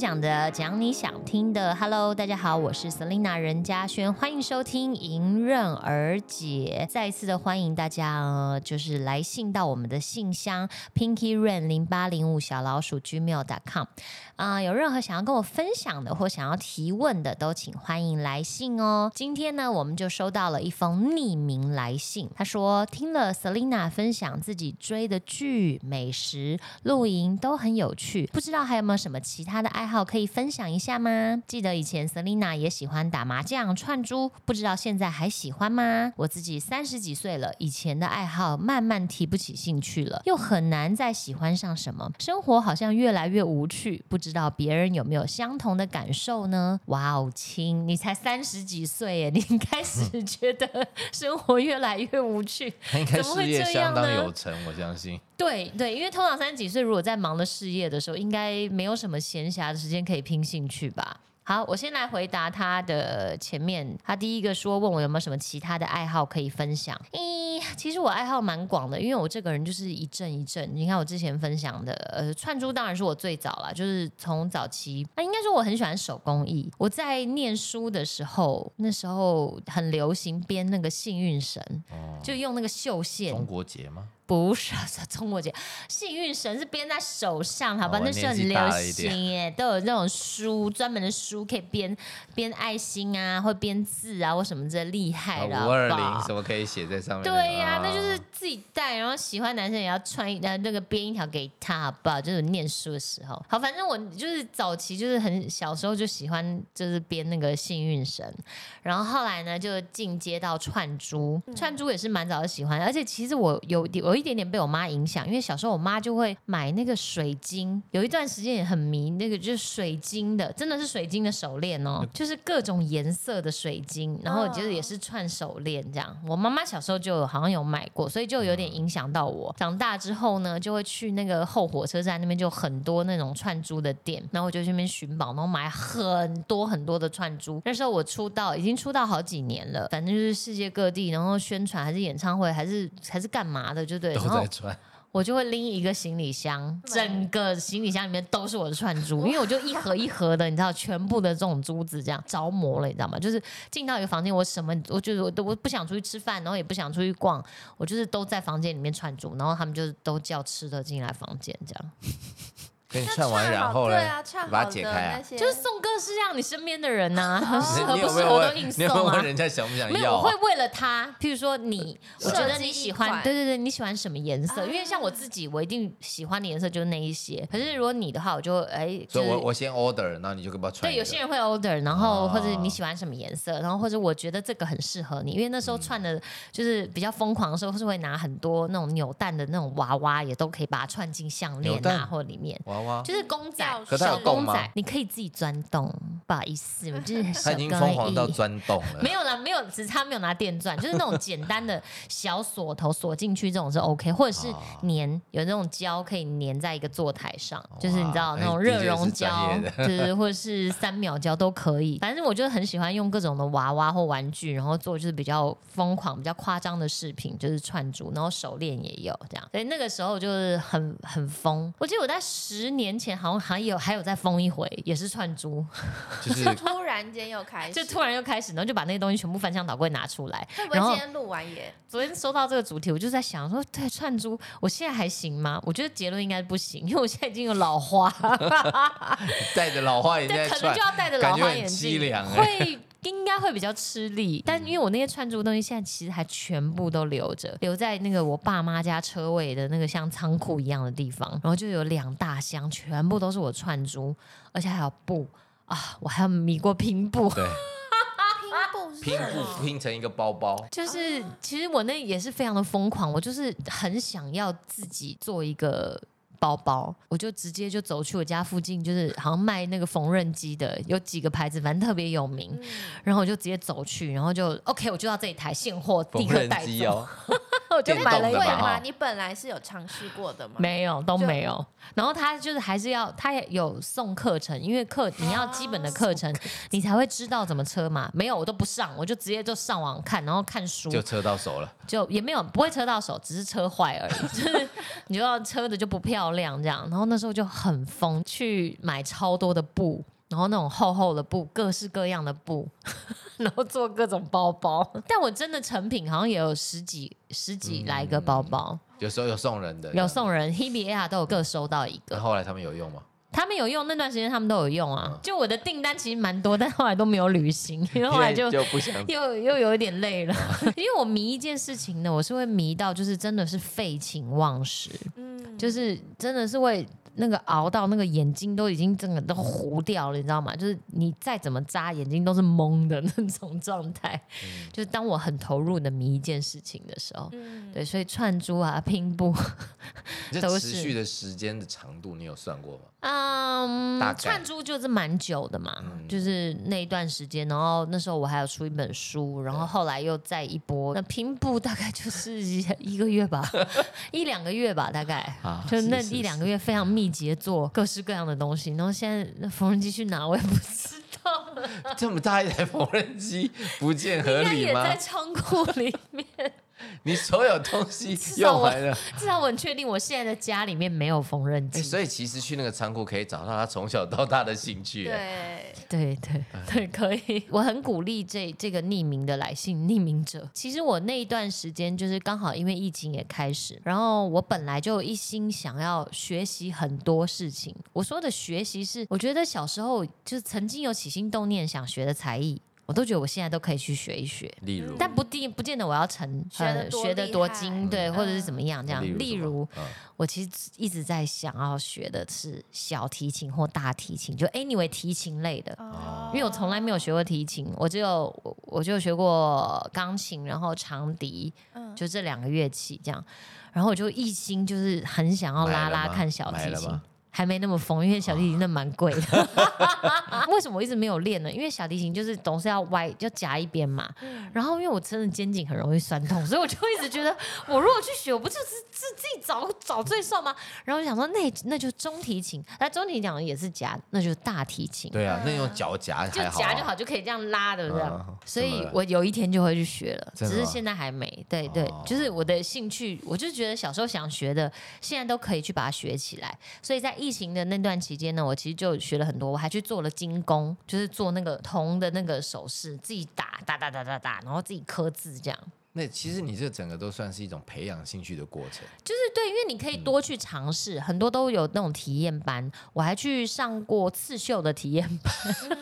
讲的，讲你想听的。Hello，大家好，我是 Selina 任嘉轩，欢迎收听《迎刃而解》。再一次的欢迎大家，就是来信到我们的信箱 Pinky Rain 零八零五小老鼠 gmail.com 啊、有任何想要跟我分享的或想要提问的，都请欢迎来信哦。今天呢，我们就收到了一封匿名来信，他说听了 Selina 分享自己追的剧、美食、露营都很有趣，不知道还有没有什么其他的爱好可以分享一下吗？记得以前 Selina 也喜欢打麻将、串珠，不知道现在还喜欢吗？我自己三十几岁了，以前的爱好慢慢提不起兴趣了，又很难再喜欢上什么，生活好像越来越无趣，不知道别人有没有相同的感受呢？哇哦，亲，你才三十几岁耶，你开始觉得生活越来越无趣，他应该怎么会事业这样相当呢有成，我相信。对对，因为通常三十几岁，如果在忙的事业的时候，应该没有什么闲暇的时间可以拼兴趣吧。好，我先来回答他的前面，他第一个说问我有没有什么其他的爱好可以分享。咦，其实我爱好蛮广的，因为我这个人就是一阵一阵。你看我之前分享的，呃，串珠当然是我最早啦，就是从早期，啊，应该说我很喜欢手工艺。我在念书的时候，那时候很流行编那个幸运绳，哦，就用那个绣线，中国结吗？不是中国结，幸运绳是编在手上，好吧？哦那是很年纪大流行耶，都有那种书，专门的书可以编编爱心啊，或编字啊，或什么之类，厉害了，五二零什么可以写在上面？对呀、那就是啊自己带，然后喜欢男生也要穿一呃那个编一条给他，好不好？就是念书的时候，好，反正我就是早期就是很小时候就喜欢就是编那个幸运绳，然后后来呢就进阶到串珠，串珠也是蛮早就喜欢，而且其实我有有一点点被我妈影响，因为小时候我妈就会买那个水晶，有一段时间也很迷那个就是水晶的，真的是水晶的手链哦，就是各种颜色的水晶，然后就是也是串手链这样。我妈妈小时候就有好像有买过，所以就有点影响到我。长大之后呢，就会去那个后火车站那边就很多那种串珠的店，然后我就去那边寻宝，然后买很多很多的串珠。那时候我出道已经出道好几年了，反正就是世界各地，然后宣传还是演唱会还是还是干嘛的，就对。都在穿。我就会拎一个行李箱，整个行李箱里面都是我的串珠，因为我就一盒一盒的，你知道，全部的这种珠子这样着魔了，你知道吗？就是进到一个房间，我什么，我就是我都我不想出去吃饭，然后也不想出去逛，我就是都在房间里面串珠，然后他们就是都叫吃的进来房间这样，那跟你串完，好然后呢对啊，串？把它解开啊就是送各式各样你身边的人呐、哦适合不适？合都硬你有没有送啊问。人家想不想没有？我会为了他，譬如说你，我觉得你喜欢，对对对，你喜欢什么颜色？啊因为像我自己，我一定喜欢的颜色就是那一些。可是如果你的话，我就哎，就是所以我我先 order，然后你就给我穿对，一个。有些人会 order，然后哦或者你喜欢什么颜色，然后或者我觉得这个很适合你，因为那时候串的就是比较疯狂的时候，是会拿很多那种扭蛋的那种娃娃，也都可以把它串进项链啊或里面。就是公仔吊，可它有小洞吗公仔，你可以自己钻洞。不好意思，我就是他手已经疯狂到钻洞了。没有啦，没有，只是他没有拿电钻，就是那种简单的小锁头锁进去，这种是 OK，或者是哦粘有那种胶可以粘在一个坐台上，就是你知道那种热熔胶，就是或者是三秒胶都可以。反正我就很喜欢用各种的娃娃或玩具，然后做就是比较疯狂、比较夸张的饰品，就是串珠，然后手链也有这样。所以那个时候就是很很疯。我记得我在十年前好像还有还有再疯一回，也是串珠，就是突然间又开始，就突然又开始，然后就把那些东西全部翻箱倒柜拿出来，会不会今天录完也？昨天收到这个主题，我就在想说，对串珠，我现在还行吗？我觉得结论应该不行，因为我现在已经有老花，戴着老花眼镜可能就，要戴着老感觉很花眼镜，凄凉哎。会应该会比较吃力。但因为我那些串珠的东西，现在其实还全部都留着，留在那个我爸妈家车位的那个像仓库一样的地方，然后就有两大箱，全部都是我串珠，而且还有布啊，我还有米过拼布。对，拼布是拼什么布拼成一个包包，就是其实我那也是非常的疯狂，我就是很想要自己做一个。包包，我就直接就走去我家附近，就是好像卖那个缝纫机的，有几个牌子，反正特别有名。嗯然后我就直接走去，然后就 OK，我就到这一台现货，立刻带走。机哦，我就买了一个动的嘛哈会吗？你本来是有尝试过的吗？没有，都没有。然后他就是还是要，他也有送课程，因为课你要基本的课程，你才会知道怎么车嘛。没有，我都不上，我就直接就上网看，然后看书，就车到手了。就也没有不会车到手，只是车坏而已。就是你就要车的就不漂亮这样。然后那时候就很疯，去买超多的布。然后那种厚厚的布，各式各样的布，然后做各种包包。但我真的成品好像也有十几十几来个包包，有时候有送人的，有送人，Hebe、Air 都有各收到一个。那后来他们有用吗？他们有用那段时间，他们都有用啊。就我的订单其实蛮多，但后来都没有履行，因为后来就又又有一点累了。因为我迷一件事情呢，我是会迷到就是真的是废寝忘食，嗯，就是真的是会。那个熬到那个眼睛都已经整个都糊掉了，你知道吗？就是你再怎么眨眼睛都是蒙的那种状态。就是当我很投入的迷一件事情的时候，嗯，对，所以串珠啊、拼布，这都是持续的时间的长度，你有算过吗？嗯串珠就是蛮久的嘛，就是那一段时间，然后那时候我还有出一本书，然后后来又再一波，那拼布大概就是一 一个月吧，一两个月吧，大概，啊就那一两个月非常密集地做各式各样的东西，然后现在那缝纫机去哪我也不知道了，这么大一台缝纫机，不见合应该理吗？也在？仓库里面，你所有东西 用完了，至少我很确定我现在的家里面没有缝纫哎，机。所以其实去那个仓库可以找到他从小到大的兴趣。哎对，对对对，可以。我很鼓励这这个匿名的来信匿名者。其实我那一段时间就是刚好因为疫情也开始，然后我本来就一心想要学习很多事情。我说的学习是，我觉得小时候就是曾经有起心动念想学的才艺。我都觉得我现在都可以去学一学，例如，但不定不见得我要成学学得厉害多精，对，嗯或者是怎么样这样。例例如，我其实一直在想要学的是小提琴或大提琴，就 anyway 提琴类的。哦。因为我从来没有学过提琴，我只有我我就学过钢琴，然后长笛，嗯。就这两个乐器这样。然后我就一心就是很想要拉拉看小提琴还没那么疯，因为小提琴那蛮贵的。为什么我一直没有练呢？因为小提琴就是总是要歪，就夹一边嘛。然后因为我真的肩颈很容易酸痛，所以我就一直觉得，我如果去学，我不就是自自己找找罪受吗？然后我想说，那那就中提琴，那中提琴讲的也是夹，那就是大提琴。对啊，那用脚夹就夹就好，就可以这样拉的这样。嗯所以我有一天就会去学了，只是现在还没。对对，哦就是我的兴趣，我就觉得小时候想学的，现在都可以去把它学起来。所以在疫情的那段期间呢，我其实就学了很多，我还去做了精工，就是做那个铜的那个首饰，自己打打打打打打，然后自己刻字这样。那其实你这整个都算是一种培养兴趣的过程。就是对，因为你可以多去尝试，很多都有那种体验班，我还去上过刺绣的体验班，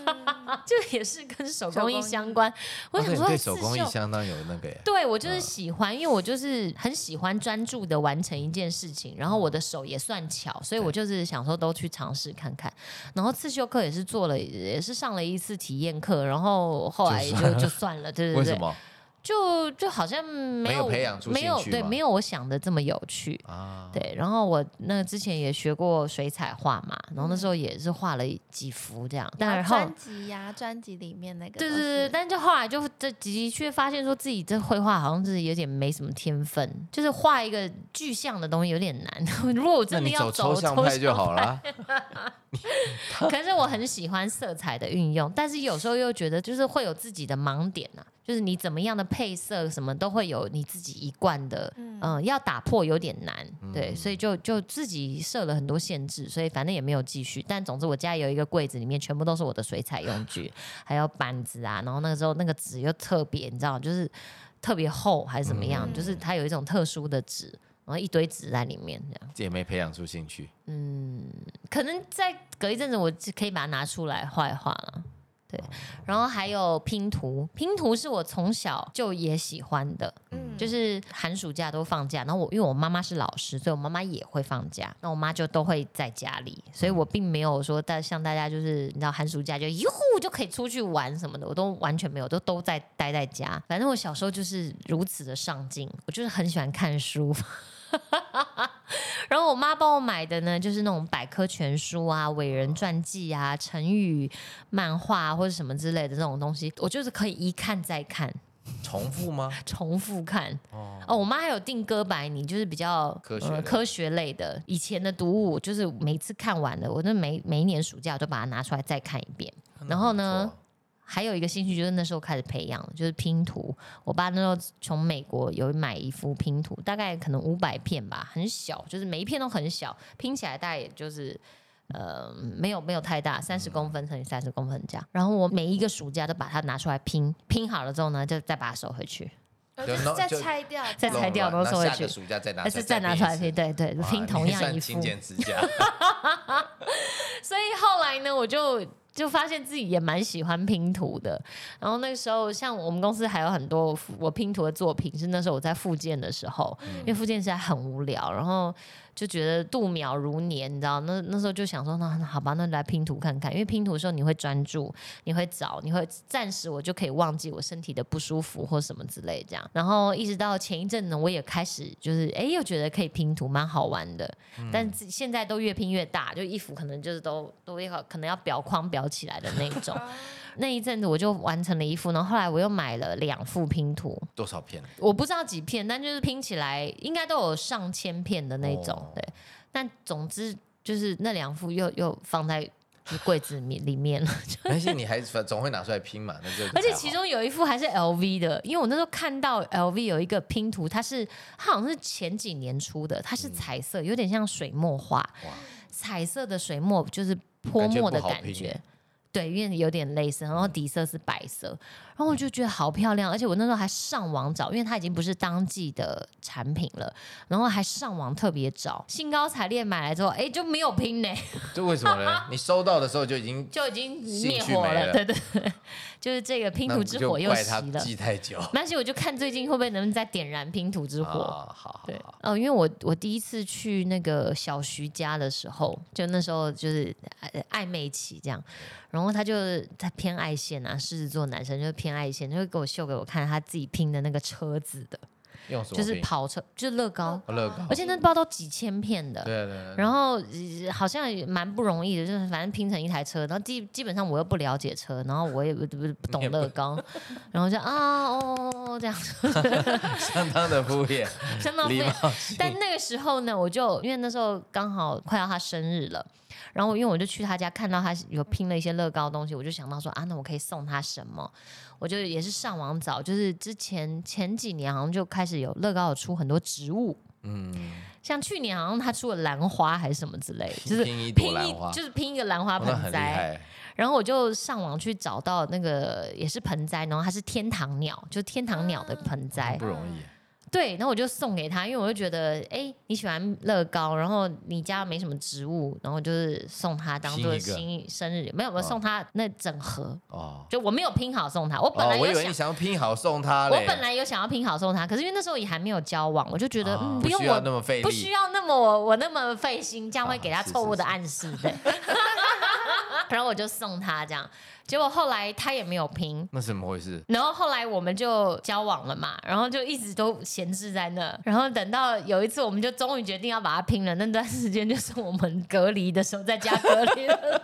就也是跟手工艺相关。我想说，对手工艺相当有那个耶。对我就是喜欢，因为我就是很喜欢专注的完成一件事情，然后我的手也算巧，所以我就是想说都去尝试看看。然后刺绣课也是做了，也是上了一次体验课，然后后来就就 就算了，对对对，为什么就就好像没有没有培养出没有兴趣吗对没有我想的这么有趣。啊？对，然后我那之前也学过水彩画嘛，然后那时候也是画了几幅这样，但然后专辑呀，专辑里面那个都对对对，是但就后来就这的确发现说自己这绘画好像是有点没什么天分，就是画一个具象的东西有点难。如果我真的要走抽象派就好了。可是我很喜欢色彩的运用，但是有时候又觉得就是会有自己的盲点呐、就是你怎么样的配色什么都会有你自己一贯的，嗯、要打破有点难，对，所以就就自己设了很多限制，所以反正也没有继续。但总之我家有一个柜子，里面全部都是我的水彩用具，还有板子啊，然后那个时候那个纸又特别，你知道，就是特别厚还是怎么样，嗯就是它有一种特殊的纸，然后一堆纸在里面这样。也没培养出兴趣。嗯可能再隔一阵子，我就可以把它拿出来画一画了。对，然后还有拼图，拼图是我从小就也喜欢的，嗯就是寒暑假都放假，然后我因为我妈妈是老师，所以我妈妈也会放假，那我妈就都会在家里，所以我并没有说大像大家就是你知道寒暑假就哟呼就可以出去玩什么的，我都完全没有，都都在待在家。反正我小时候就是如此的上进，我就是很喜欢看书。然后我妈帮我买的呢，就是那种百科全书啊、伟人传记啊、成语漫画、啊、或者什么之类的这种东西，我就是可以一看再看。重复吗？重复看。哦，哦，我妈还有定歌白你，就是比较科学呃、科学类的。以前的读物，就是每次看完了，我就每每一年暑假我就把它拿出来再看一遍。然后呢，还有一个兴趣就是那时候开始培养，就是拼图。我爸那时候从美国有买一幅拼图，大概可能五百片吧，很小，就是每一片都很小，拼起来大概也就是。呃，没有没有太大，三十公分乘以三十公分这样。然后我每一个暑假都把它拿出来拼，拼好了之后呢，就再把它收回去，就再拆掉，再拆掉弄都收回去完那下个暑假再拿还是再拿出来拼，对对，拼同样一幅。勤俭持家，所以后来呢，我就就发现自己也蛮喜欢拼图的。然后那个时候，像我们公司还有很多我拼图的作品，是那时候我在复健的时候，因为复健实在很无聊，然后就觉得度秒如年，你知道？那那时候就想说，那那好吧，那来拼图看看。因为拼图的时候你会专注，你会找，你会暂时我就可以忘记我身体的不舒服或什么之类这样。然后一直到前一阵呢，我也开始就是哎，又觉得可以拼图，蛮好玩的。但自现在都越拼越大，就衣服可能就是都都要可能要裱框裱起来的那种。啊那一阵子我就完成了一副，然后后来我又买了两副拼图，多少片？我不知道几片，但就是拼起来应该都有上千片的那种。哦对，但总之就是那两副又又放在柜子里面里面了。没关系，你还反总会拿出来拼嘛，那就而且其中有一副还是 LV 的，因为我那时候看到 LV 有一个拼图，它是它好像是前几年出的，它是彩色，有点像水墨画，哇，彩色的水墨就是泼墨的感觉。对，因为有点类似，然后底色是白色，然后我就觉得好漂亮，而且我那时候还上网找，因为它已经不是当季的产品了，然后还上网特别找，兴高采烈买来之后，哎，就没有拼呢，这为什么呢？你收到的时候就已经就已经灭火了，对对 对，就是这个拼图之火又熄了。记太久。没关系，我就看最近会不会能不能再点燃拼图之火。啊，好好对好，，哦，因为我我第一次去那个小徐家的时候，就那时候就是呃暧昧期这样，然后他就他偏爱线啊，狮子座男生就是偏爱线，他会给我秀给我看他自己拼的那个车子的，就是用什么拼？跑车，就是乐高，哦乐高，而且那包都几千片的。对对对，然后、呃好像也蛮不容易的，就是反正拼成一台车，然后基基本上我又不了解车，然后我也不不不懂乐高，然后就啊哦这样，相当的敷衍，相当礼非貌。但那个时候呢，我就因为那时候刚好快要他生日了，然后因为我就去他家看到他有拼了一些乐高的东西，我就想到说啊，那我可以送他什么？我就也是上网找，就是之前前几年好像就开始有乐高有出很多植物，嗯，像去年好像他出了兰花还是什么之类，就是拼一就是拼一个兰花盆栽，害。然后我就上网去找到那个也是盆栽，然后它是天堂鸟，就天堂鸟的盆栽，不容易，对，然后我就送给他，因为我就觉得，哎，你喜欢乐高，然后你家没什么植物，然后就是送他当做新生日礼，没有，我哦送他那整盒，哦。就我没有拼好送他，我本哦来，有想。我以为你想要拼好送他嘞。我本来有想要拼好送他，可是因为那时候也还没有交往，我就觉得、哦嗯，不用我那么费力，不需要那么我我那么费心，这样会啊给他是错误的暗示，对。然后我就送他这样，结果后来他也没有拼，那怎么回事？然后后来我们就交往了嘛，然后就一直都闲置在那。然后等到有一次，我们就终于决定要把它拼了。那段时间就是我们隔离的时候，在家隔离了。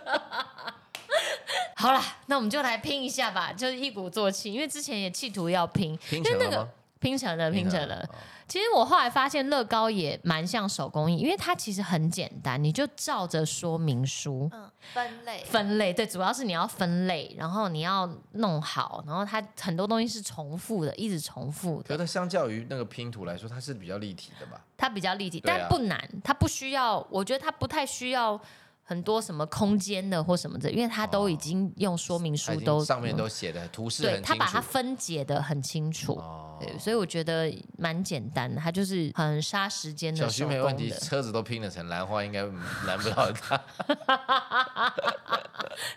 好啦，那我们就来拼一下吧，就是一鼓作气，因为之前也企图要拼，拼因为那个成了吗？拼成了，拼成了。哦其实我后来发现乐高也蛮像手工艺，因为它其实很简单，你就照着说明书。嗯，分类，分类对，主要是你要分类，然后你要弄好，然后它很多东西是重复的，一直重复的，可是它相较于那个拼图来说，它是比较立体的吧？它比较立体，啊但不难，它不需要，我觉得它不太需要很多什么空间的或什么的，因为它都已经用说明书都上面都写的图示对，它把它。分解的很清楚。哦对，所以我觉得蛮简单的，它就是很杀时间小的小徐没问题，车子都拼得成兰花，应该拦不到他。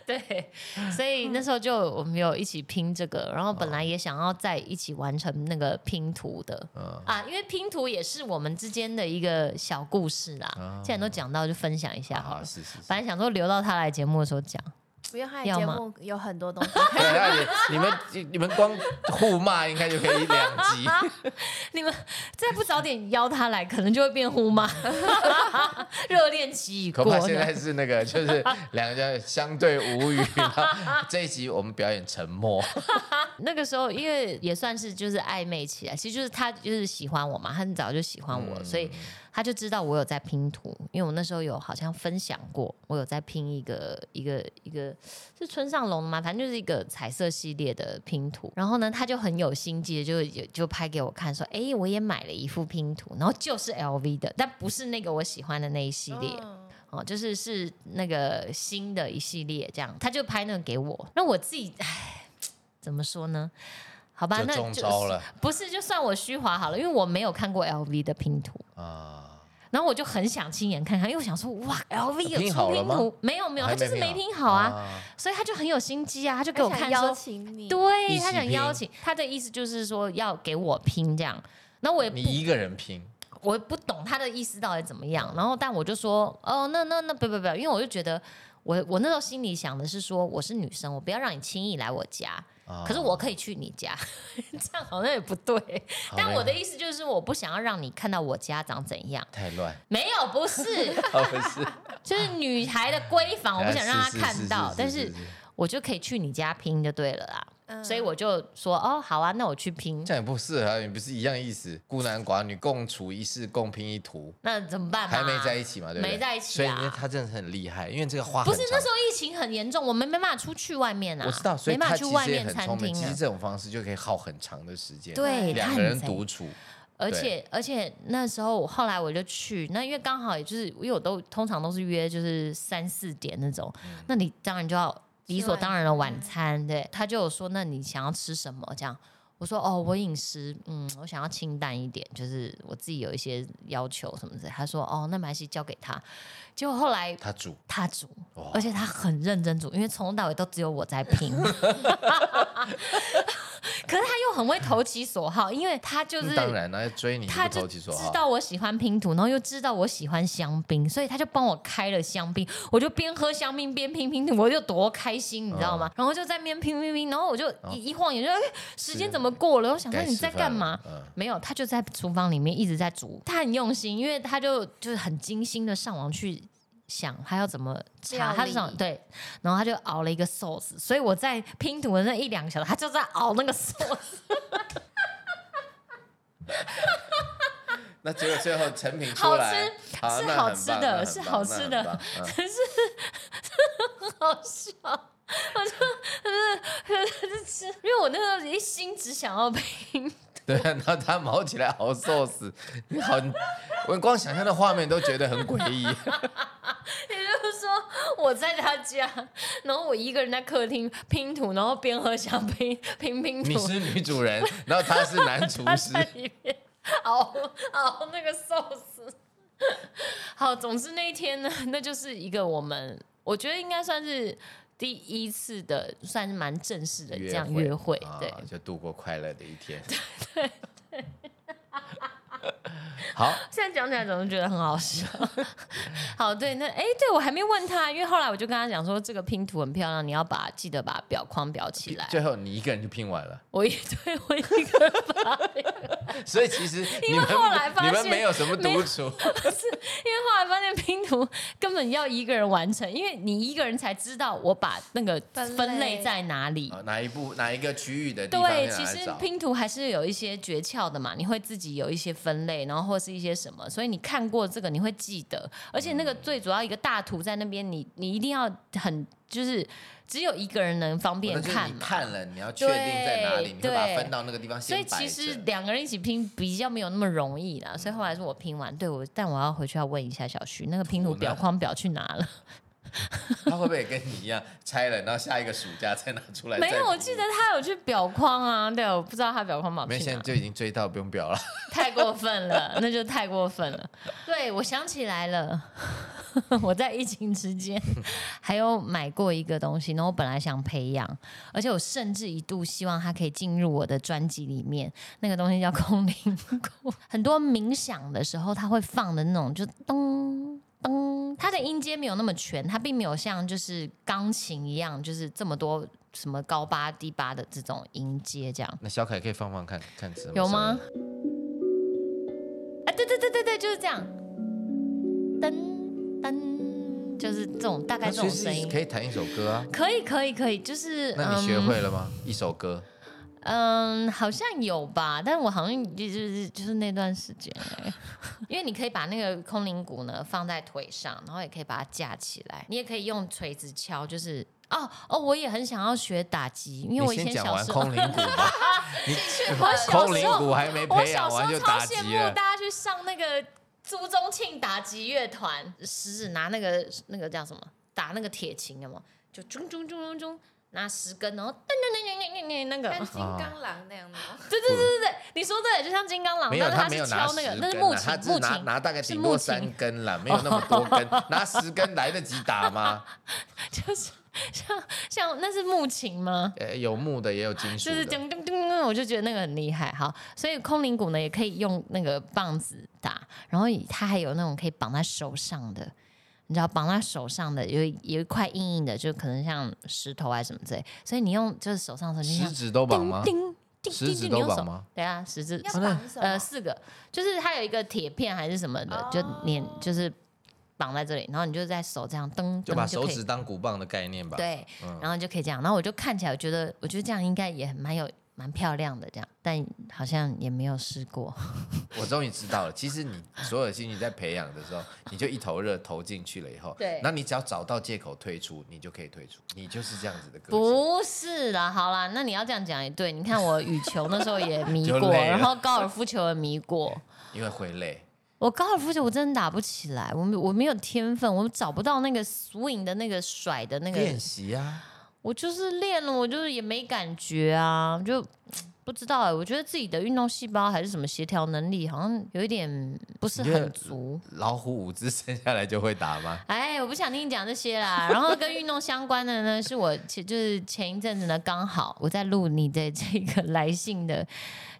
对，所以那时候就我们有一起拼这个，然后本来也想要在一起完成那个拼图的。嗯，啊，因为拼图也是我们之间的一个小故事啦。啊既然都讲到，就分享一下好好，了。是是是本。来想说留到他来节目的时候讲，不用，他的要吗节目有很多东西 你你们你们光互骂应该就可以两集。你们再不早点邀他来，可能就会变互骂，热恋期已过恐怕现在。是那个，就是两个人相对无语。然后这一集我们表演沉默，那个时候，因为也算是就是暧昧起来，其实就是他就是喜欢我嘛，他很早就喜欢我，嗯所以他就知道我有在拼图，因为我那时候有好像分享过，我有在拼一个一个一个是村上龙的嘛，反正就是一个彩色系列的拼图。然后呢，他就很有心机的，就就就拍给我看，说：“哎，我也买了一副拼图，然后就是 LV 的，但不是那个我喜欢的那一系列。嗯哦，就是是那个新的一系列这样，他就拍那个给我，那我自己，唉，怎么说呢？好吧，就那就中招了不是，就算我虚华好了，因为我没有看过 LV 的拼图，啊！然后我就很想亲眼看看，因为我想说，哇，LV 有出拼图，没有没有，他就是没拼好啊，啊。所以他就很有心机啊，他就给我看他想邀说，请你，对他想邀请，他的意思就是说要给我拼这样，那我也不你一个人拼，我也不懂他的意思到底怎么样，然后但我就说，哦，那那那不不不，因为我就觉得我我那时候心里想的是说，我是女生，我不要让你轻易来我家，啊。可是我可以去你家，这样好像也不对。但我的意思就是，我不想要让你看到我家长怎样，太乱，没有，不是，哦不是，就是女孩的闺房，我不想让她看到，但是。我就可以去你家拼就对了啦。嗯所以我就说，哦，好啊，那我去拼，这样也不适合啊，你不是一样意思？孤男寡女共处一室，共拼一图，那怎么办嘛？还没在一起嘛，对不对？没在一起所以啊因为他真的很厉害，因为这个花不是那时候疫情很严重，我们没办法出去外面啊。我知道，所以没办他其实也法去外面很聪明。餐厅啊。其实这种方式就可以耗很长的时间，对，两个人独处，而且而且那时候后来我就去，那因为刚好也就是因为我都通常都是约就是三四点那种，嗯那你当然就要理所当然的晚晚餐，对，他就有说那你想要吃什么这样。我说哦，我饮食，嗯，我想要清淡一点，就是我自己有一些要求什么的。他说哦，那没关系，交给他。结果后来他煮，他煮，而且他很认真煮，因为从头到尾都只有我在拼。可是他又很会投其所好，因为他就是嗯当然了，要追你他就不投其所知。道我喜欢拼图，然后又知道我喜欢香槟，所以他就帮我开了香槟，我就边喝香槟边拼拼图，我就多开心，你知道吗？然后就在那边拼拼拼，然后我就一一晃眼就，哎，时间怎么过了？我想说你在干嘛？嗯没有，他就在厨房里面一直在煮，他很用心，因为他就就是很精心的上网去想他要怎么查，他是想理对，然后他就熬了一个 sauce，所以我在拼图的那一两个小时，他就在熬那个 sauce。那结果最后成品出好来，吃好是好吃的是好吃的很棒。嗯可是 很好笑，我 就就是就是吃，因为我那时候一心只想要拼，对，然后他毛起来好瘦死，你好，我光想象的画面都觉得很诡异。也就是说我在他家，然后我一个人在客厅拼图，然后边喝香槟拼拼图，你是女主人，然后他是男厨他师，在里面熬熬那个寿司。好，总之那一天呢，那就是一个我们我觉得应该算是第一次的，算是蛮正式的这样约会，对。啊，就度过快乐的一天。对 对。好，现在讲起来总是觉得很好笑。好，对，那哎，对我还没问他，因为后来我就跟他讲说，这个拼图很漂亮，你要把记得把表框裱起来。最后你一个人就拼完了，我一对我一个人把，所以其实因为后来发你们现没有什么独处，因为后来发现拼图根本要一个人完成，因为你一个人才知道我把那个分类在哪里。啊哪一部哪一个区域的地方对，其实？拼图还是有一些诀窍的嘛，你会自己有一些分类，然后或是一些什么，所以你看过这个你会记得，而且那个最主要一个大图在那边，你你一定要很就是只有一个人能方便看嘛。你看了，你要确定在哪里，对你会把它分到那个地方所以其实。两个人一起拼比较没有那么容易啦，所以后来是我拼完，对我，但我要回去要问一下小徐，那个拼图表框表去哪了？他会不会也跟你一样拆了，然后下一个暑假再拿出来？没有，我记得。他有去表框啊，对，我不知道他表框表没，现在，就已经追到，不用表了。太过分了，那就太过分了。对，我想起来了，我在疫情之间还有买过一个东西，然后我本来想培养，而且我甚至一度希望它可以进入我的专辑里面。那个东西叫空灵鼓，很多冥想的时候他会放的那种，就咚噔，它的音阶没有那么全，它并没有像就是钢琴一样，就是这么多什么高八低八的这种音阶这样。那小凯可以放放看看什么有吗？啊，对对对对对，就是这样，噔噔，就是这种大概这种声音。可以弹一首歌啊。可以可以可以，就是那你学嗯会了吗？一首歌，嗯，好像有吧，但我好像就就是就是那段时间欸，因为你可以把那个空灵鼓呢放在腿上，然后也可以把它架起来，你也可以用锤子敲，就是。哦哦，我也很想要学打击，因为我以前 小时候，空灵鼓吧。你我小空灵时候鼓还没我培养小时候超羡慕。大家去上那个朱宗庆打击乐团，食指拿那个那个叫什么打那个铁琴的嘛，就钟钟钟钟钟，拿十根，然后噔噔噔噔噔噔那个，像金刚狼那样的？对对对对对，你说对，就像金刚狼，没有，但是是他没有拿敲那个，十那是木琴，只拿木琴拿大概顶多三根啦，没有那么多根，拿十根来得及打吗？就是像像那是木琴吗？呃，有木的也有金属就是的。噔噔噔，我就觉得那个很厉害。好，所以空灵鼓呢也可以用那个棒子打，然后它还有那种可以绑在手上的，你知道绑在手上的有一有一块硬硬的，就可能像石头啊什么之类，所以你用就是手上的时候，你食指都绑吗？叮叮叮叮叮，食指你用手都绑吗？对啊，十指要真的绑？呃四个，就是它有一个铁片还是什么的，就粘哦就是绑在这里，然后你就在手这样蹬就把手指当鼓棒的概念吧。，对，嗯然后就可以这样，然后我就看起来，我觉得我觉得这样应该也很蛮有蛮漂亮的这样，但好像也没有试过。我终于知道了。其实你所有的兴趣在培养的时候，你就一头热投进去了以后，对那你只要找到借口退出，你就可以退出。你就是这样子的个性。不是啦，好啦，那你要这样讲也对。你看我羽球那时候也迷过，然后高尔夫球也迷过。因为会累。我高尔夫球我真的打不起来，我没我没有天分，我找不到那个 swing 的那个甩的那个，练习啊，我就是练了，我就是也没感觉啊，就 不知道哎、我觉得自己的运动细胞还是什么协调能力，好像有一点不是很足。老虎五只生下来就会打吗？哎，我不想听你讲这些啦。然后跟运动相关的呢，是我前就是前一阵子呢，刚好我在录你的这个来信的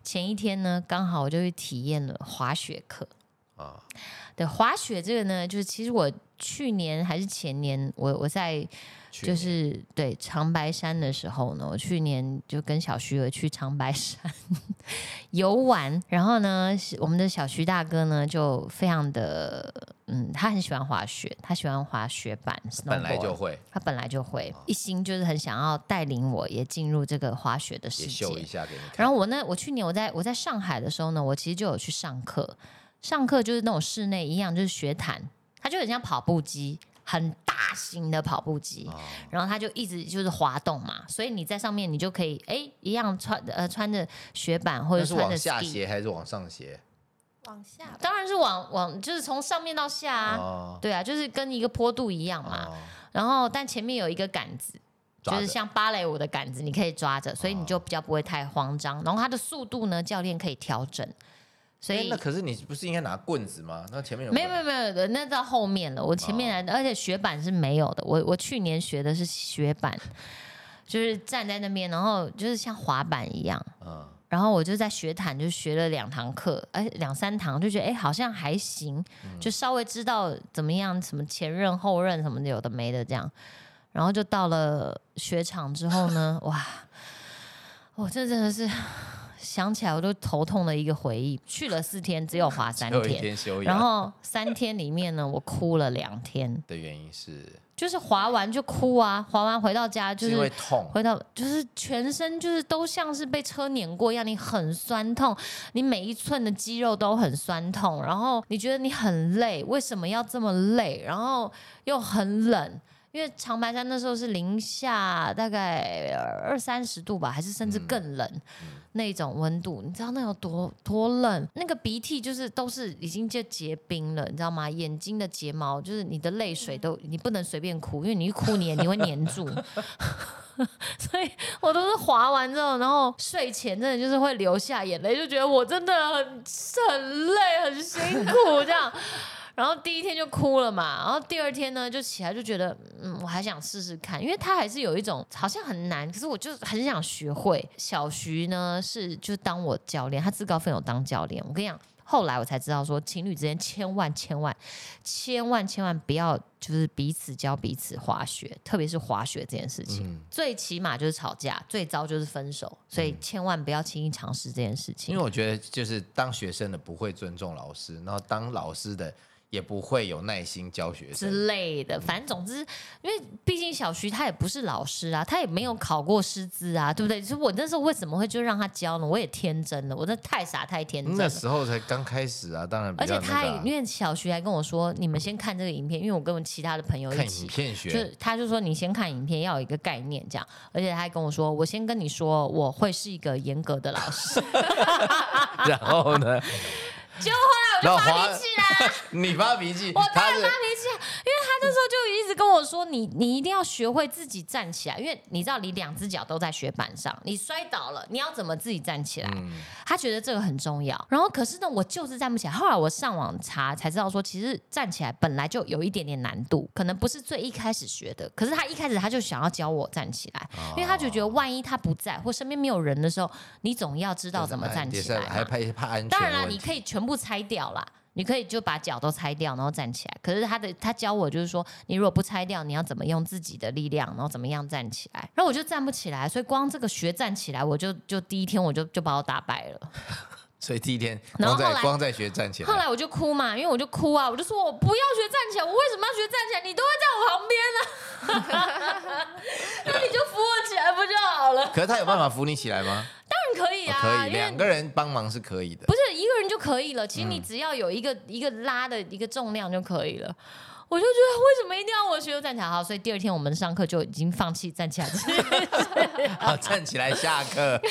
前一天呢，刚好我就去体验了滑雪课。啊，对，滑雪这个呢，就是其实我去年还是前年，我我在就是对长白山的时候呢，我去年就跟小徐儿去长白山 游玩，然后呢，我们的小徐大哥呢就非常的，嗯，他很喜欢滑雪，他喜欢滑雪板，本来就会，他本来就会，一心就是很想要带领我也进入这个滑雪的世界秀一。下给你看。然后我呢，我去年我在我在上海的时候呢，我其实就有去上课，上课就是那种室内一样，就是学毯，它就很像跑步机，很大型的跑步机。哦然后它就一直就是滑动嘛，所以你在上面你就可以哎一样穿呃穿着雪板或者是穿着往下斜还是往上斜？往下吧，当然是往往就是从上面到下啊，哦，对啊，就是跟一个坡度一样嘛。哦然后但前面有一个杆子，就是像芭蕾舞的杆子，你可以抓着，所以你就比较不会太慌张。然后它的速度呢，教练可以调整，所以哎那可是你不是应该拿棍子吗？那前面有没有没有没有的，那到后面了。我前面来的，而且雪板是没有的。我我去年学的是雪板，就是站在那边，然后就是像滑板一样。嗯，然后我就在学毯就学了两堂课，哎，两三堂就觉得哎好像还行，就稍微知道怎么样，什么前刃后刃什么的有的没的这样。然后就到了雪场之后呢，哇，我这真的是想起来我都头痛的一个回忆。去了四天，只有滑三天，天休。然后三天里面呢，我哭了两天，的原因是就是滑完就哭啊，滑完回到家就是因为痛，回到就是全身就是都像是被车碾过一样，你很酸痛，你每一寸的肌肉都很酸痛，然后你觉得你很累，为什么要这么累？然后又很冷。因为长白山那时候是零下大概二三十度吧，还是甚至更冷、那种温度，你知道那有多多冷？那个鼻涕就是都是已经就结冰了，你知道吗？眼睛的睫毛就是你的泪水都你不能随便哭，因为你一哭你你会黏住。所以我都是滑完之后，然后睡前真的就是会流下眼泪，就觉得我真的很很累、很辛苦这样。然后第一天就哭了嘛，然后第二天呢就起来就觉得，嗯，我还想试试看，因为他还是有一种好像很难，可是我就很想学会。小徐呢是就当我教练，他自告奋勇当教练。我跟你讲，后来我才知道说，情侣之间千万千万千万千万不要就是彼此教彼此滑雪，特别是滑雪这件事情，嗯最起码就是吵架，最糟就是分手，所以千万不要轻易尝试这件事情因为。我觉得就是当学生的不会尊重老师，然后当老师的也不会有耐心教学生。之类的，反正总之，因为毕竟小徐他也不是老师啊，他也没有考过师资啊，对不对？所以我那时候为什么会就让他教呢？我也天真了，我真的太傻太天真了。那时候才刚开始啊，当然比而且他也因为小徐还跟我说，你们先看这个影片，因为我跟我其他的朋友看影一起。片学，就他就说你先看影片，要有一个概念这样，而且他还跟我说，我先跟你说，我会是一个严格的老师。然后呢，结果后来我就发脾气啦，你发脾气，我当然发脾气啊，因为他那时候就一直跟我说，你你一定要学会自己站起来，因为你知道你两只脚都在雪板上，你摔倒了，你要怎么自己站起来？嗯他觉得这个很重要。然后可是呢，我就是站不起来。后来我上网查才知道说，其实站起来本来就有一点点难度，可能不是最一开始学的。可是他一开始他就想要教我站起来，因为他就觉得万一他不在或身边没有人的时候，你总要知道怎么站起来。还怕怕安全。当然了，你可以全部拆掉啦。你可以就把脚都拆掉，然后站起来。可是他的他教我就是说，你如果不拆掉，你要怎么用自己的力量，然后怎么样站起来。然后我就站不起来，所以光这个学站起来，我就就第一天我就就把我打败了。所以第一天然后后来光在学站起来，后来我就哭嘛，因为我就哭啊，我就说我不要学站起来，我为什么要学站起来？你都会在我旁边呢、那你就扶我起来不就好了？可是他有办法扶你起来吗？可以啊，哦可以，两个人帮忙是可以的不。是一个人就可以了，其实嗯你只要有一个、一个拉的一个重量就可以了。我就觉得为什么一定要我学站起来？好，所以第二天我们上课就已经放弃站起来 站起来下课。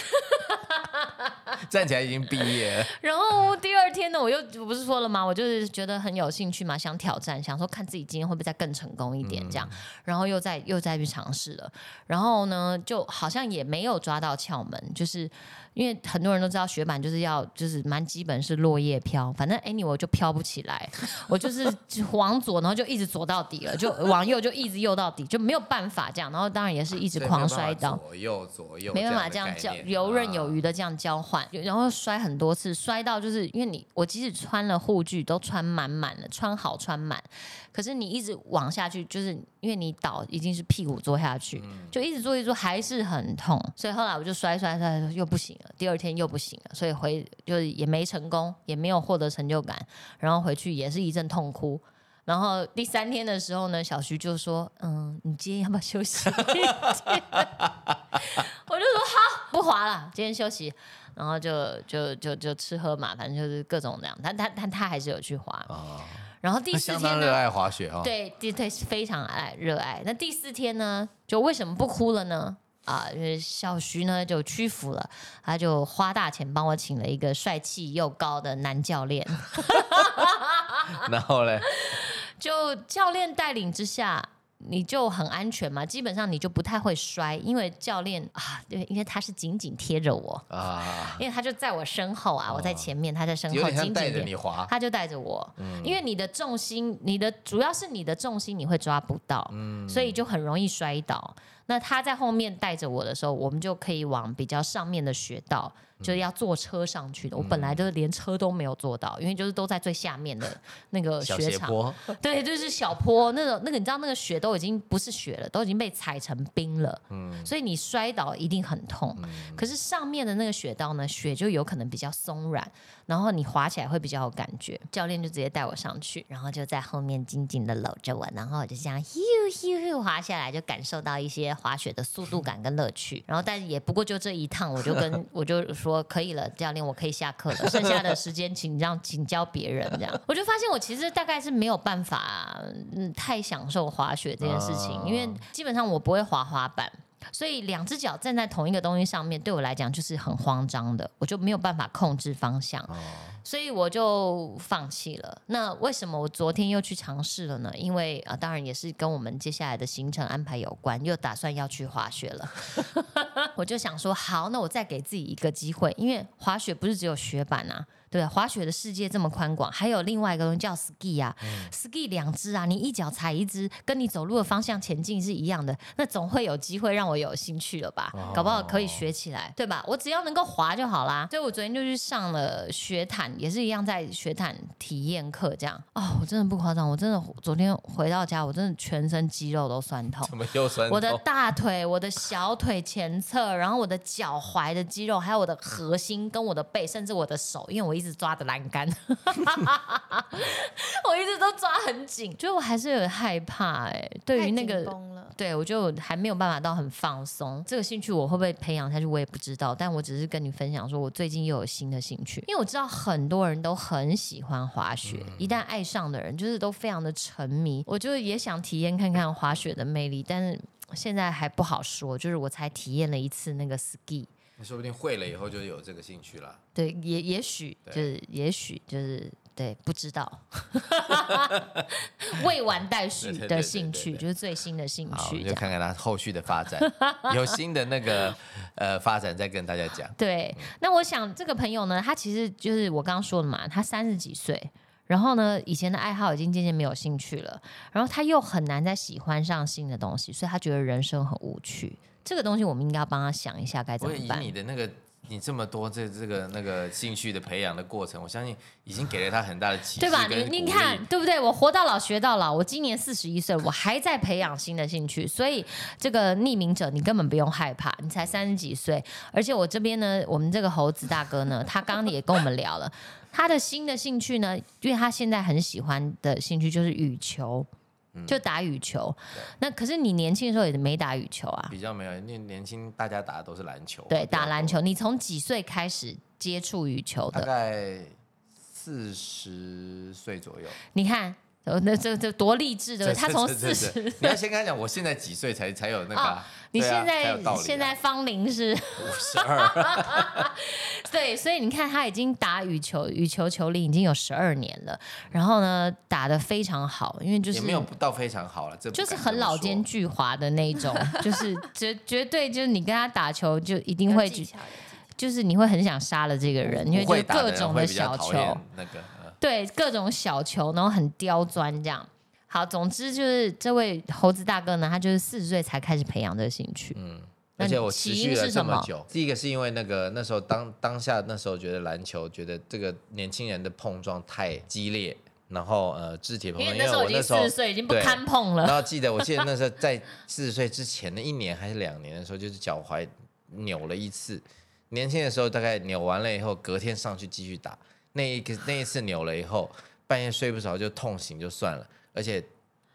站起来已经毕业了，然后第二天呢，我又我不是说了吗？我就是觉得很有兴趣嘛，想挑战，想说看自己今天会不会再更成功一点这样。然后又再又再去尝试了，然后呢，就好像也没有抓到窍门，就是因为很多人都知道雪板就是要就是蛮基本是落叶飘，反正 anyway 我就飘不起来，我就是往左，然后就一直左到底了，就往右就一直右到底，就没有办法这样。然后当然也是一直狂摔倒。左右左右，没办法这样交游刃有余的。这样交换，然后摔很多次，摔到就是因为你我即使穿了护具都穿满满了，穿好穿满，可是你一直往下去，就是因为你倒已经是屁股坐下去，就一直坐一直坐还是很痛，所以后来我就摔摔摔又不行了，第二天又不行了，所以回就是也没成功，也没有获得成就感，然后回去也是一阵痛哭。然后第三天的时候呢，小徐就说：“嗯，你今天要不要休息一天？” 我就说：“好，不滑了，今天休息。”然后就就就就吃喝嘛，反正就是各种那样。但他但他还是有去滑。哦，然后第他四天呢，相当热爱滑雪哈。，对对对，非常爱热爱。那第四天呢，就为什么不哭了呢？啊，因为小徐呢就屈服了，他就花大钱帮我请了一个帅气又高的男教练。然后嘞，就教练带领之下，你就很安全嘛，基本上你就不太会摔，因为教练啊，对，因为他是紧紧贴着我，啊，因为他就在我身后啊，我在前面，他在身后紧紧带着你滑，他就带着我，嗯因为你的重心，你的主要是你的重心你会抓不到，嗯所以就很容易摔倒。那他在后面带着我的时候，我们就可以往比较上面的雪道，就是要坐车上去的。我本来就是连车都没有坐到，因为就是都在最下面的 那个雪场，对，就是小坡，那个那个你知道那个雪都已经不是雪了，都已经被踩成冰了，嗯所以你摔倒一定很痛。可是上面的那个雪道呢，雪就有可能比较松软，然后你滑起来会比较有感觉。教练就直接带我上去，然后就在后面紧紧的搂着我，然后我就这样咻咻咻滑下来，就感受到一些滑雪的速度感跟乐趣。然后但也不过就这一趟，我就跟 我就说可以了，教练我可以下课了，剩下的时间请让请教别人这样。我就发现我其实大概是没有办法嗯太享受滑雪这件事情，因为基本上我不会滑滑板。所以两只脚站在同一个东西上面，对我来讲就是很慌张的，我就没有办法控制方向，哦，所以我就放弃了。那为什么我昨天又去尝试了呢？因为啊、当然也是跟我们接下来的行程安排有关，又打算要去滑雪了。我就想说，好，那我再给自己一个机会，因为滑雪不是只有雪板啊，对，滑雪的世界这么宽广，还有另外一个东西叫 ski 啊、s k i 两只啊，你一脚踩一只，跟你走路的方向前进是一样的，那总会有机会让我有兴趣了吧？搞不好可以学起来，对吧？我只要能够滑就好啦。所以我昨天就去上了雪毯，也是一样在雪毯体验课这样。哦，我真的不夸张，我真的昨天回到家，我真的全身肌肉都酸痛。怎么又酸痛？我的大腿、我的小腿前侧，然后我的脚踝的肌肉，还有我的核心跟我的背，甚至我的手，因为我一直抓着栏杆，我一直都抓很紧，就我还是有点害怕哎、对于那个对我就还没有办法到很放松。这个兴趣我会不会培养下去，我也不知道。但我只是跟你分享说，我最近又有新的兴趣，因为我知道很多人都很喜欢滑雪，一旦爱上的人就是都非常的沉迷。我就也想体验看看滑雪的魅力，但是现在还不好说。就是我才体验了一次那个 ski。你说不定会了以后就有这个兴趣了。对，也也许就是，也许就是对，不知道，未完待续的兴趣，就是最新的兴好，我趣，这样。们就看看他后续的发展，有新的那个呃发展再跟大家讲。对，那我想这个朋友呢，他其实就是我刚刚说的嘛，他三十几岁，然后呢，以前的爱好已经渐渐没有兴趣了，然后他又很难再喜欢上新的东西，所以他觉得人生很无趣。这个东西我们应该要帮他想一下该怎么办。你的那个你这么多这这个那个兴趣的培养的过程，我相信已经给了他很大的 启示对吧？跟鼓你你看，对不对？我活到老学到老，我今年四十一岁，我还在培养新的兴趣，所以这个匿名者你根本不用害怕，你才三十几岁，而且我这边呢，我们这个猴子大哥呢，他刚刚也跟我们聊了，他的新的兴趣呢，因为他现在很喜欢的兴趣就是羽球。就打羽球，那可是你年轻的时候也没打羽球啊？比较没有，因为年轻大家打的都是篮球，对，打篮球，，你从几岁开始接触羽球的大？概四十岁左右。你看，呃那这这多励志，的？他从这四十你要先跟他讲，我现在几岁才才有那个啊、你现在、现在芳龄是，五十二，对，所以你看他已经打羽球，羽球球龄已经有十二年了，然后呢打的非常好，因为就是也没有到非常好了，这不就是很老奸巨猾的那一种，就是绝绝对就是你跟他打球就一定会就是你会很想杀了这个人，因为就各种的小球，那个。呃对各种小球，然后很刁钻这样。好，总之就是这位猴子大哥呢，他就是四十岁才开始培养这个兴趣。嗯，而且我起持续了这么久，第一个是因为那个那时候当当下那时候觉得篮球，觉得这个年轻人的碰撞太激烈，然后呃肢体碰撞，因为我那时候四十岁，已经不堪碰了。然后记得我记得那时候在四十岁之前的一年还是两年的时候，就是脚踝扭了一次。年轻的时候大概扭完了以后，隔天上去继续打。那一个那一次扭了以后，半夜睡不着就痛醒就算了，而且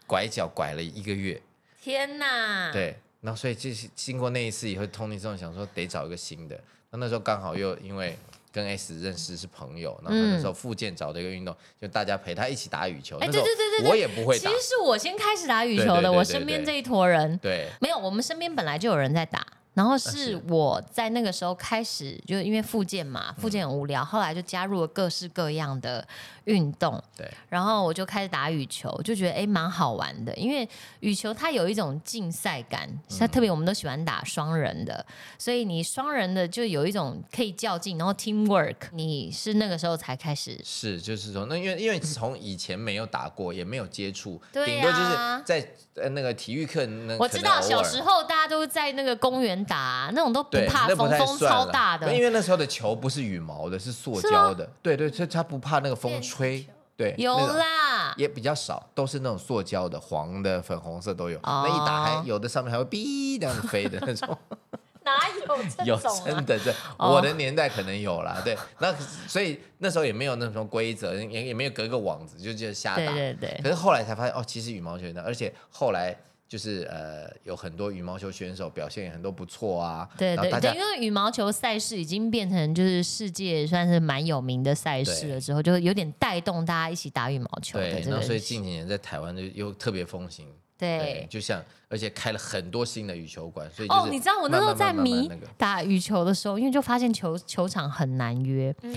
拐脚拐了一个月。天哪！，对，然后所以就是经过那一次以后，通灵之后想说得找一个新的。那那时候刚好又因为跟 S 认识是朋友，然后他那时候复健找的一个运动，就大家陪他一起打羽球。哎对对对对对我也不会打，其实是我先开始打羽球的，我身边这一坨人对，没有，我们身边本来就有人在打。然后是是我在那个时候开始，就因为复健嗯嘛，复健很无聊，后来就加入了各式各样的运动，对，然后我就开始打羽球，就觉得哎蛮好玩的，因为羽球它有一种竞赛感，它特别我们都喜欢打双人的，所以你双人的就有一种可以较劲，然后 teamwork，你是那个时候才开始。是，就是说，那因为因为从以前没有打过，也没有接触，对顶多就是在呃那个体育课那我知道小时候大家都在那个公园打、那种都不，怕风，风超大的。因为那时候的球不是羽毛的，是塑胶的，对对，所以它不怕那个风吹，对，有啦，也比较少，都是那种塑胶的，黄的、粉红色都有。哦那一打还有的上面还会哔这样子飞的那种，哪有这 有真？的这哦我的年代可能有啦。对，那所以那时候也没有那种规则，也也没有隔个网子，就就瞎打。对对可是后来才发现，哦，其实羽毛球也能，而且后来就是呃，有很多羽毛球选手表现也很多不错啊。对对对，因为羽毛球赛事已经变成就是世界算是蛮有名的赛事了，之后就有点带动大家一起打羽毛球对，所以近几年在台湾就又特别风行。对对，。就像而且开了很多新的羽球馆，所以就是哦，你知道我那时候在迷那个打羽球的时候，因为就发现球球场很难约，嗯，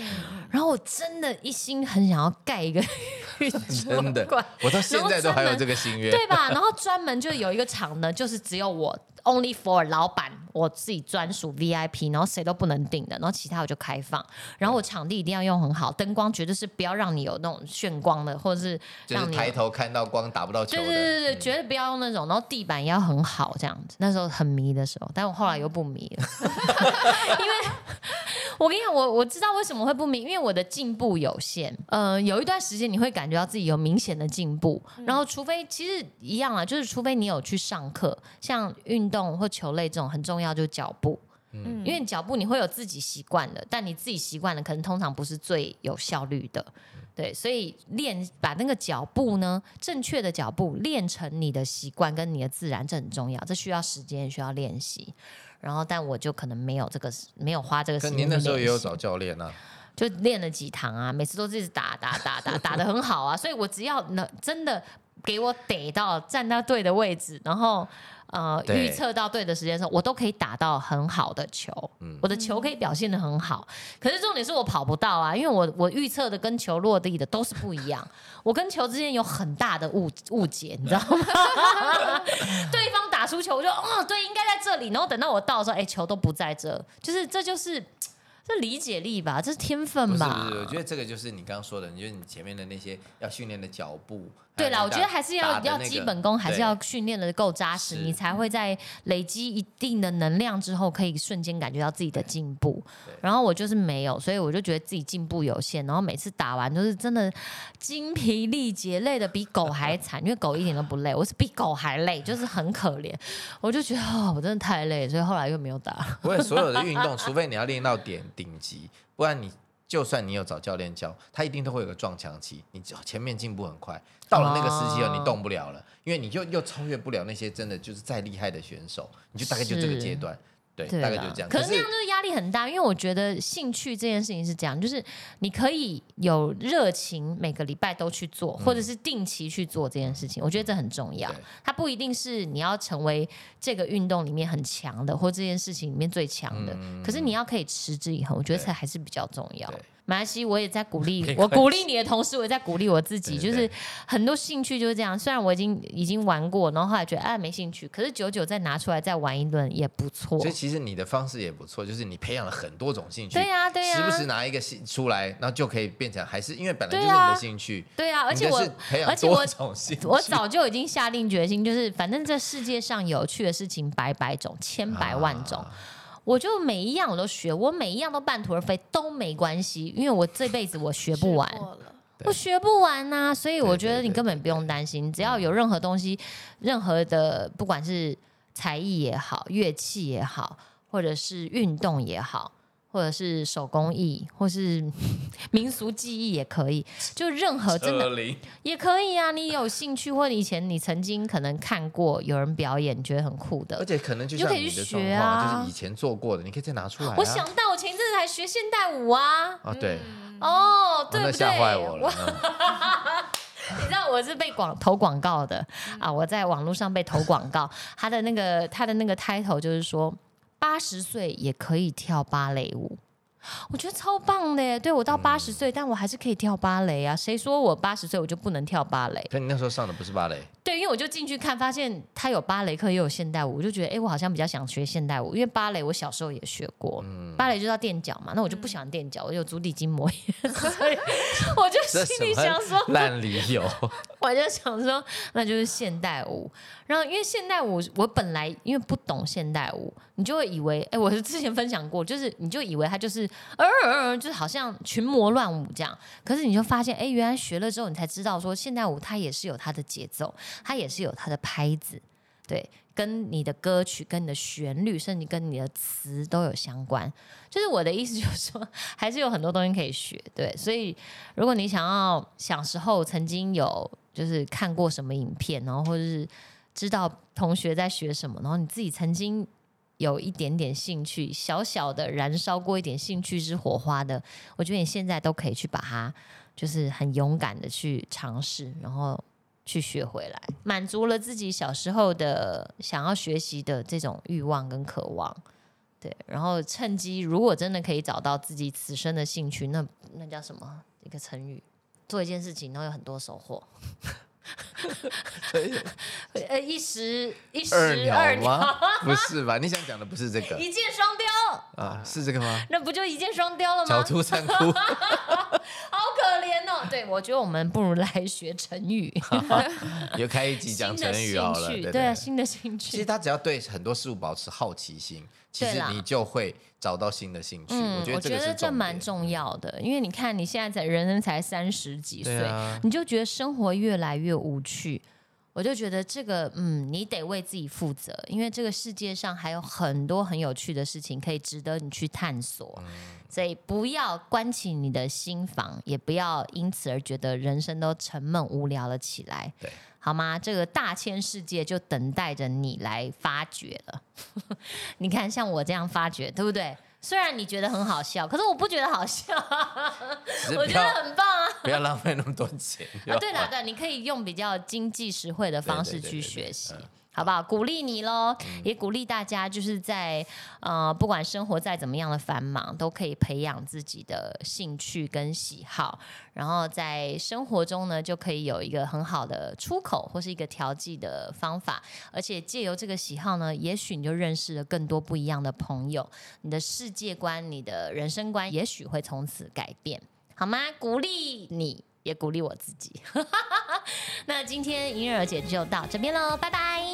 然后我真的一心很想要盖一个 运真的馆，我到现在都还有这个心愿。对吧？然后专门就有一个场呢，就是只有我 only for 老板我自己专属 VIP，然后谁都不能订的，然后其他我就开放。然后我场地一定要用很好，灯光绝对是不要让你有那种炫光的，或者是就是让你有抬头看到光打不到球对的。对对对，嗯绝对不要用那种，然后地板也要很好这样子。那时候很迷的时候，但我后来又不迷了，因为我跟你讲，我我知道为什么会不迷，因为我的进步有限。呃，有一段时间你会感觉到自己有明显的进步，然后除非其实一样啊，就是除非你有去上课，像运动或球类这种很重要，就是脚步。嗯因为脚步你会有自己习惯的，但你自己习惯的可能通常不是最有效率的，对，所以练把那个脚步呢，正确的脚步练成你的习惯跟你的自然，这很重要，这需要时间，需要练习。然后，但我就可能没有这个，没有花这个时间。那时候也有找，教练啊，就练了几堂啊，每次都是一直打打打打打的很好啊，所以我只要能真的给我逮到站到对的位置，然后呃预测到对的时间的时候，我都可以打到很好的球，嗯我的球可以表现的很好。可是重点是我跑不到啊，因为我我预测的跟球落地的都是不一样，我跟球之间有很大的误误解，你知道吗？对方打出球，我就哦对，应该在这里，然后等到我到的时候，哎，球都不在这，就是这就是。这理解力吧，这是天分吧？是不是，我觉得这个就是你刚刚说的，你觉得你前面的那些要训练的脚步。对啦，我觉得还是要要基本功，还是要训练的够扎实，你才会在累积一定的能量之后，可以瞬间感觉到自己的进步。然后我就是没有，所以我就觉得自己进步有限，然后每次打完都是真的精疲力竭，累的比狗还惨，因为狗一点都不累，我是比狗还累，就是很可怜。我就觉得哦，我真的太累，所以后来又没有打。不会所有的运动，除非你要练到点顶级，不然你就算你有找教练教，他一定都会有个撞墙期，你前面进步很快，到了那个时期了，哦。你动不了了，因为你就又超越不了那些真的就是再厉害的选手，你就大概就这个阶段，对，大概就这样。可是那样就是压力很大，因为我觉得兴趣这件事情是这样，就是你可以有热情，每个礼拜都去做，或者是定期去做这件事情，我觉得这很重要。它不一定是你要成为这个运动里面很强的，或这件事情里面最强的，可是你要可以持之以恒，我觉得对这还是比较重要对。马来西我也在鼓励，我鼓励你的同时，我也在鼓励我自己，就是很多兴趣就是这样。虽然我已经已经玩过，然后后来觉得啊没兴趣，可是久久再拿出来再玩一轮也不错。所以其实你的方式也不错，就是你培养了很多种兴趣，对呀、对呀、时不时拿一个兴出来，然后就可以变成还是因为本来就是你对啊的兴趣，对啊，而且我培养多而且我种兴趣，我早就已经下定决心，就是反正这世界上有趣的事情百百种、千百万种，啊我就每一样我都学，我每一样都半途而废都没关系，因为我这辈子我学不完，我学不完呐、所以我觉得你根本不用担心，只要有任何东西，任何的不管是才艺也好、乐器也好，或者是运动也好。或者是手工艺，或是 民俗技艺也可以，就任何真的也可以啊，你有兴趣，或者以前你曾经可能看过有人表演，觉得很酷的而。且可能就像就可以去你的状学啊况，就是以前做过的，你可以再拿出来、啊。我想到我前一阵子还学现代舞啊，啊，对，哦，对不对？吓坏我了。嗯 你知道我是被广投广告的啊，我在网络上被投广告，他的那个他的那个 title 就是说八十岁也可以跳芭蕾舞。我觉得超棒的耶！对我到八十岁，但我还是可以跳芭蕾啊！谁说我八十岁我就不能跳芭蕾？可你那时候上的不是芭蕾，对，因为我就进去看，发现他有芭蕾课，也有现代舞，我就觉得，哎，我好像比较想学现代舞，因为芭蕾我小时候也学过，嗯芭蕾就是要垫脚嘛，那我就不喜欢垫脚，我有足底筋膜炎，所以 我就心里想说，烂理由？我就想说，那就是现代舞。然后因为现代舞，我本来因为不懂现代舞，你就会以为，哎，我是之前分享过，就是你就以为它就是呃呃，就是好像群魔乱舞这样。可是你就发现，哎，原来学了之后，你才知道说现代舞它也是有它的节奏，它也是有它的拍子，对，跟你的歌曲、跟你的旋律，甚至跟你的词都有相关。就是我的意思，就是说，还是有很多东西可以学，对。所以，如果你想要小时候曾经有就是看过什么影片，然后或者是知道同学在学什么，然后你自己曾经有一点点兴趣，小小的燃烧过一点兴趣之火花的，我觉得你现在都可以去把它，就是很勇敢的去尝试，然后去学回来，满足了自己小时候的想要学习的这种欲望跟渴望。对，然后趁机，如果真的可以找到自己此生的兴趣，那那叫什么？一个成语，做一件事情然后有很多收获。所以呃，一石一石二鸟二吗？不是吧？你想讲的不是这个 一箭双雕，啊？是这个吗？那不就一箭双雕了吗狡？兔三窟，好可怜哦。对，我觉得我们不如来学成语，有开一集讲成语好了。对啊，新的兴趣其实。他只要对很多事物保持好奇心，其实你就会找到新的兴趣。嗯，我觉得这个是。蛮重要的，因为你看你现在才人人才三十几岁，啊你就觉得生活越来越无趣。我就觉得这个，嗯，你得为自己负责，因为这个世界上还有很多很有趣的事情可以值得你去探索。嗯所以不要关起你的心房，也不要因此而觉得人生都沉闷无聊了起来。对，好吗？这个大千世界就等待着你来发掘了。你看，像我这样发掘，对不对？虽然你觉得很好笑，可是我不觉得好笑，我觉得很棒啊。不要浪费那么多钱。啊，对了，对，你可以用比较经济实惠的方式去对对对对对学习嗯。好不好？鼓励你喽，也鼓励大家，就是在呃，不管生活再怎么样的繁忙，都可以培养自己的兴趣跟喜好，然后在生活中呢，就可以有一个很好的出口或是一个调剂的方法，而且借由这个喜好呢，也许你就认识了更多不一样的朋友，你的世界观、你的人生观，也许会从此改变，好吗？鼓励你。也鼓励我自己。那今天迎刃而解就到这边喽，拜拜。